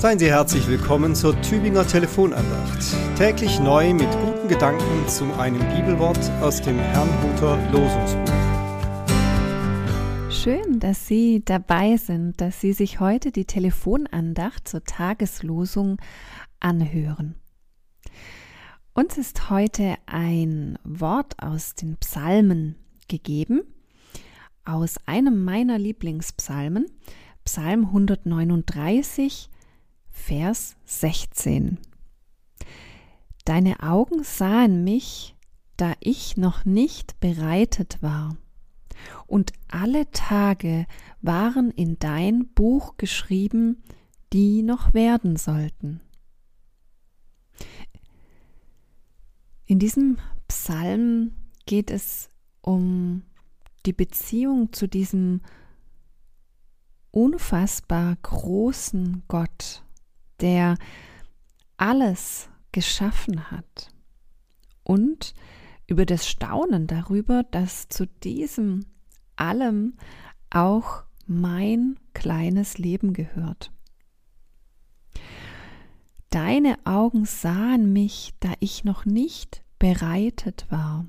Seien Sie herzlich willkommen zur Tübinger Telefonandacht. Täglich neu mit guten Gedanken zu einem Bibelwort aus dem Herrnhuter Losungsbuch. Schön, dass Sie dabei sind, dass Sie sich heute die Telefonandacht zur Tageslosung anhören. Uns ist heute ein Wort aus den Psalmen gegeben, aus einem meiner Lieblingspsalmen, Psalm 139, Vers 16. Deine Augen sahen mich, da ich noch nicht bereitet war, und alle Tage waren in dein Buch geschrieben, die noch werden sollten. In diesem Psalm geht es um die Beziehung zu diesem unfassbar großen Gott, der alles geschaffen hat und über das Staunen darüber, dass zu diesem allem auch mein kleines Leben gehört. Deine Augen sahen mich, da ich noch nicht bereitet war.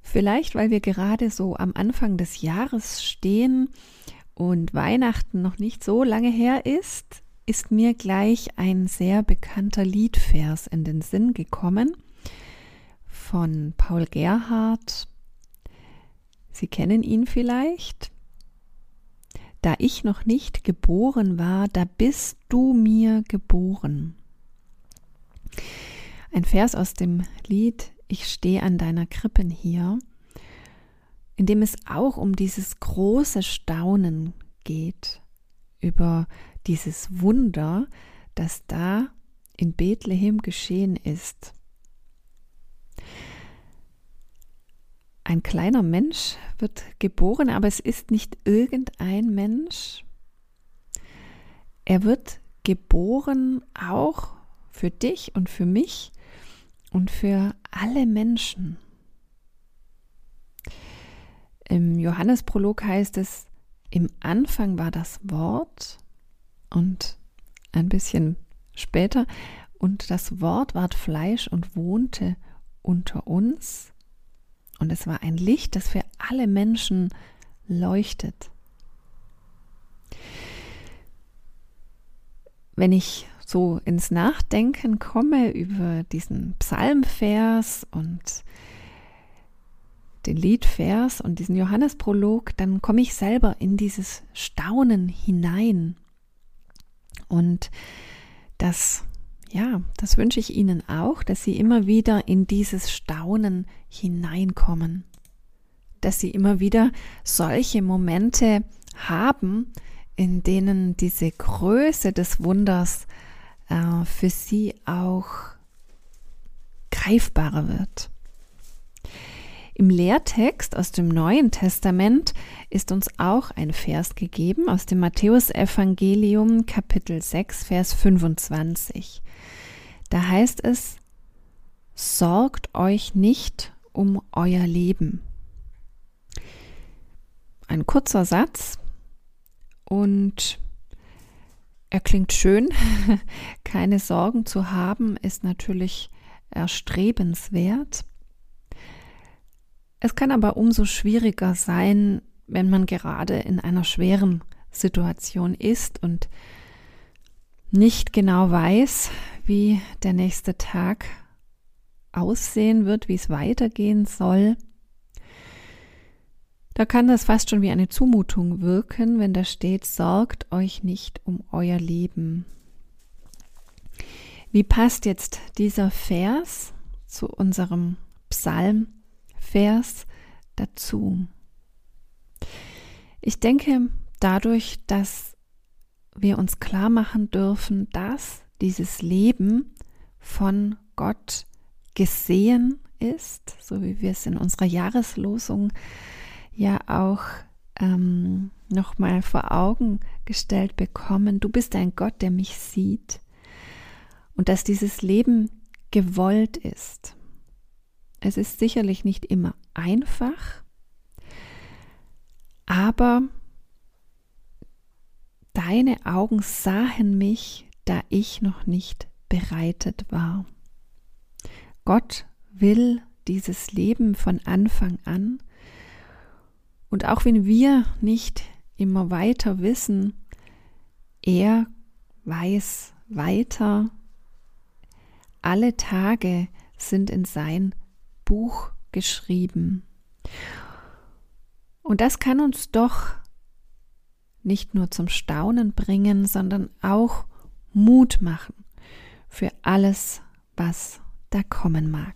Vielleicht, weil wir gerade so am Anfang des Jahres stehen und Weihnachten noch nicht so lange her ist, ist mir gleich ein sehr bekannter Liedvers in den Sinn gekommen von Paul Gerhardt. Sie kennen ihn vielleicht. Da ich noch nicht geboren war, da bist du mir geboren. Ein Vers aus dem Lied ich stehe an deiner Krippen hier, in dem es auch um dieses große Staunen geht über dieses Wunder, das da in Bethlehem geschehen ist. Ein kleiner Mensch wird geboren, aber es ist nicht irgendein Mensch. Er wird geboren auch für dich und für mich und für alle Menschen. Im Johannesprolog heißt es, im Anfang war das Wort und ein bisschen später, und das Wort ward Fleisch und wohnte unter uns. Und es war ein Licht, das für alle Menschen leuchtet. Wenn ich so ins Nachdenken komme über diesen Psalmvers und den Liedvers und diesen Johannesprolog, dann komme ich selber in dieses Staunen hinein. Und das, ja, das wünsche ich Ihnen auch, dass Sie immer wieder in dieses Staunen hineinkommen. Dass Sie immer wieder solche Momente haben, in denen diese Größe des Wunders äh, für sie auch greifbarer wird. Im Lehrtext aus dem Neuen Testament ist uns auch ein Vers gegeben aus dem Matthäusevangelium Kapitel 6 Vers 25. Da heißt es, sorgt euch nicht um euer Leben. Ein kurzer Satz und er klingt schön. Keine Sorgen zu haben ist natürlich erstrebenswert. Es kann aber umso schwieriger sein, wenn man gerade in einer schweren Situation ist und nicht genau weiß, wie der nächste Tag aussehen wird, wie es weitergehen soll. Da kann das fast schon wie eine Zumutung wirken, wenn da steht, sorgt euch nicht um euer Leben. Wie passt jetzt dieser Vers zu unserem Psalmvers dazu? Ich denke, dadurch, dass wir uns klar machen dürfen, dass dieses Leben von Gott gesehen ist, so wie wir es in unserer Jahreslosung ja auch ähm, nochmal vor Augen gestellt bekommen, du bist ein Gott, der mich sieht und dass dieses Leben gewollt ist. Es ist sicherlich nicht immer einfach, aber deine Augen sahen mich, da ich noch nicht bereitet war. Gott will dieses Leben von Anfang an. Und auch wenn wir nicht immer weiter wissen, er weiß weiter. Alle Tage sind in sein Buch geschrieben. Und das kann uns doch nicht nur zum Staunen bringen, sondern auch Mut machen für alles, was da kommen mag.